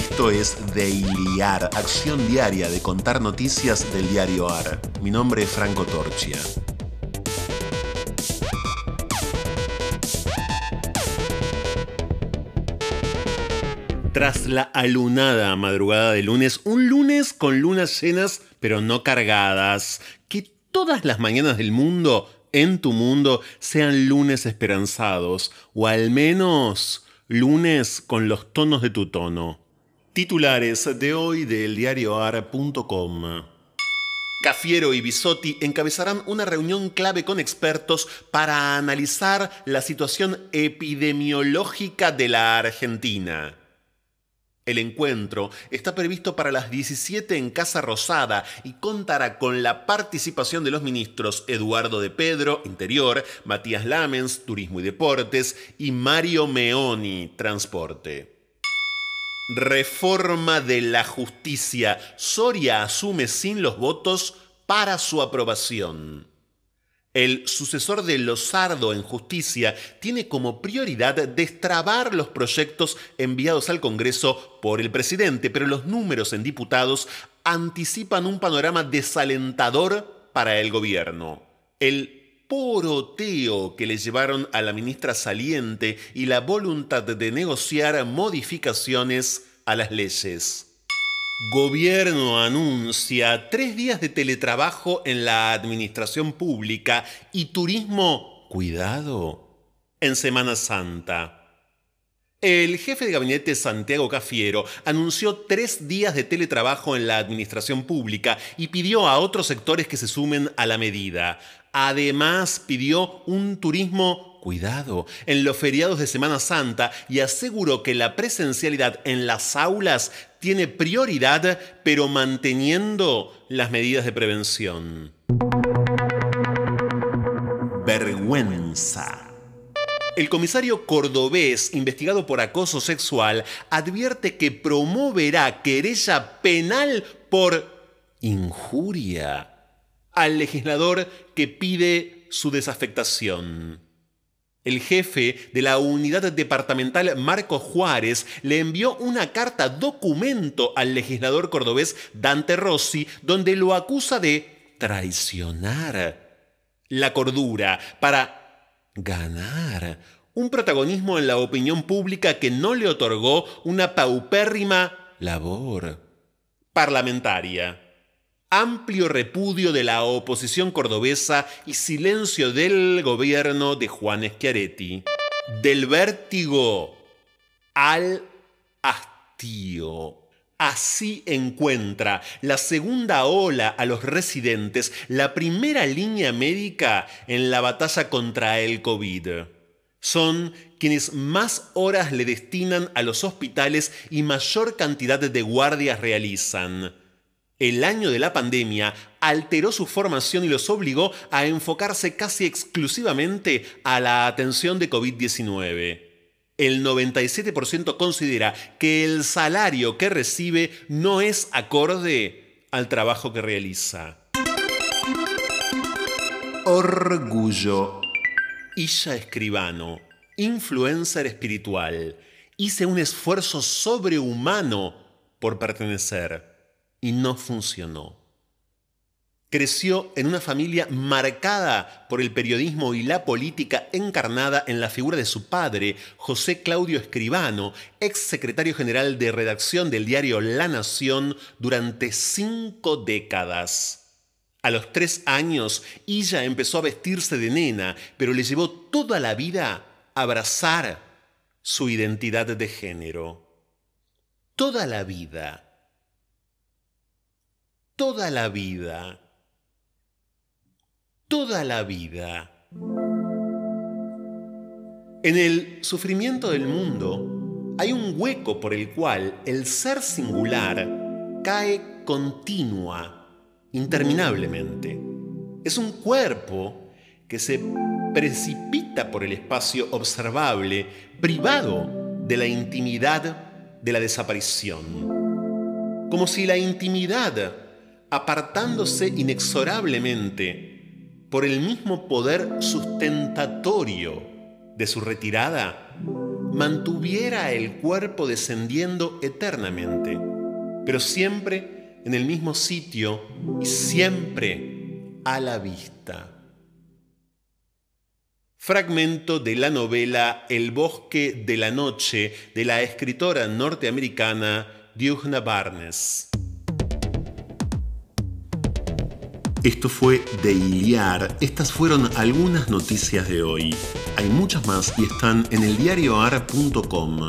Esto es Dailiar, acción diaria de contar noticias del diario AR. Mi nombre es Franco Torchia. Tras la alunada madrugada de lunes, un lunes con lunas llenas pero no cargadas, que todas las mañanas del mundo, en tu mundo, sean lunes esperanzados, o al menos lunes con los tonos de tu tono. Titulares de hoy del diarioar.com. Cafiero y Bisotti encabezarán una reunión clave con expertos para analizar la situación epidemiológica de la Argentina. El encuentro está previsto para las 17 en Casa Rosada y contará con la participación de los ministros Eduardo de Pedro, Interior, Matías Lamens, Turismo y Deportes, y Mario Meoni, Transporte. Reforma de la justicia. Soria asume sin los votos para su aprobación. El sucesor de Lozardo en justicia tiene como prioridad destrabar los proyectos enviados al Congreso por el presidente, pero los números en diputados anticipan un panorama desalentador para el gobierno. El poroteo que le llevaron a la ministra saliente y la voluntad de negociar modificaciones a las leyes. Gobierno anuncia tres días de teletrabajo en la administración pública y turismo, cuidado, en Semana Santa. El jefe de gabinete Santiago Cafiero anunció tres días de teletrabajo en la administración pública y pidió a otros sectores que se sumen a la medida. Además, pidió un turismo cuidado en los feriados de Semana Santa y aseguró que la presencialidad en las aulas tiene prioridad, pero manteniendo las medidas de prevención. Vergüenza. El comisario cordobés, investigado por acoso sexual, advierte que promoverá querella penal por injuria al legislador que pide su desafectación. El jefe de la unidad departamental Marco Juárez le envió una carta documento al legislador cordobés Dante Rossi donde lo acusa de traicionar la cordura para ganar un protagonismo en la opinión pública que no le otorgó una paupérrima labor parlamentaria amplio repudio de la oposición cordobesa y silencio del gobierno de Juan Schiaretti. Del vértigo al hastío. Así encuentra la segunda ola a los residentes la primera línea médica en la batalla contra el COVID. Son quienes más horas le destinan a los hospitales y mayor cantidad de guardias realizan el año de la pandemia alteró su formación y los obligó a enfocarse casi exclusivamente a la atención de COVID-19. El 97% considera que el salario que recibe no es acorde al trabajo que realiza. Orgullo. Isha Escribano, influencer espiritual. Hice un esfuerzo sobrehumano por pertenecer y no funcionó. Creció en una familia marcada por el periodismo y la política encarnada en la figura de su padre, José Claudio Escribano, ex secretario general de redacción del diario La Nación durante cinco décadas. A los tres años, ella empezó a vestirse de nena, pero le llevó toda la vida a abrazar su identidad de género. Toda la vida toda la vida, toda la vida. En el sufrimiento del mundo hay un hueco por el cual el ser singular cae continua, interminablemente. Es un cuerpo que se precipita por el espacio observable, privado de la intimidad de la desaparición. Como si la intimidad apartándose inexorablemente por el mismo poder sustentatorio de su retirada, mantuviera el cuerpo descendiendo eternamente, pero siempre en el mismo sitio y siempre a la vista. Fragmento de la novela El bosque de la noche de la escritora norteamericana Diugna Barnes. Esto fue de Iliar. Estas fueron algunas noticias de hoy. Hay muchas más y están en eldiarioar.com.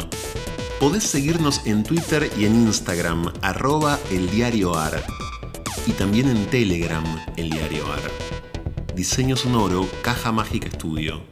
Podés seguirnos en Twitter y en Instagram, arroba eldiarioar. Y también en Telegram, eldiarioar. Diseño sonoro, Caja Mágica Estudio.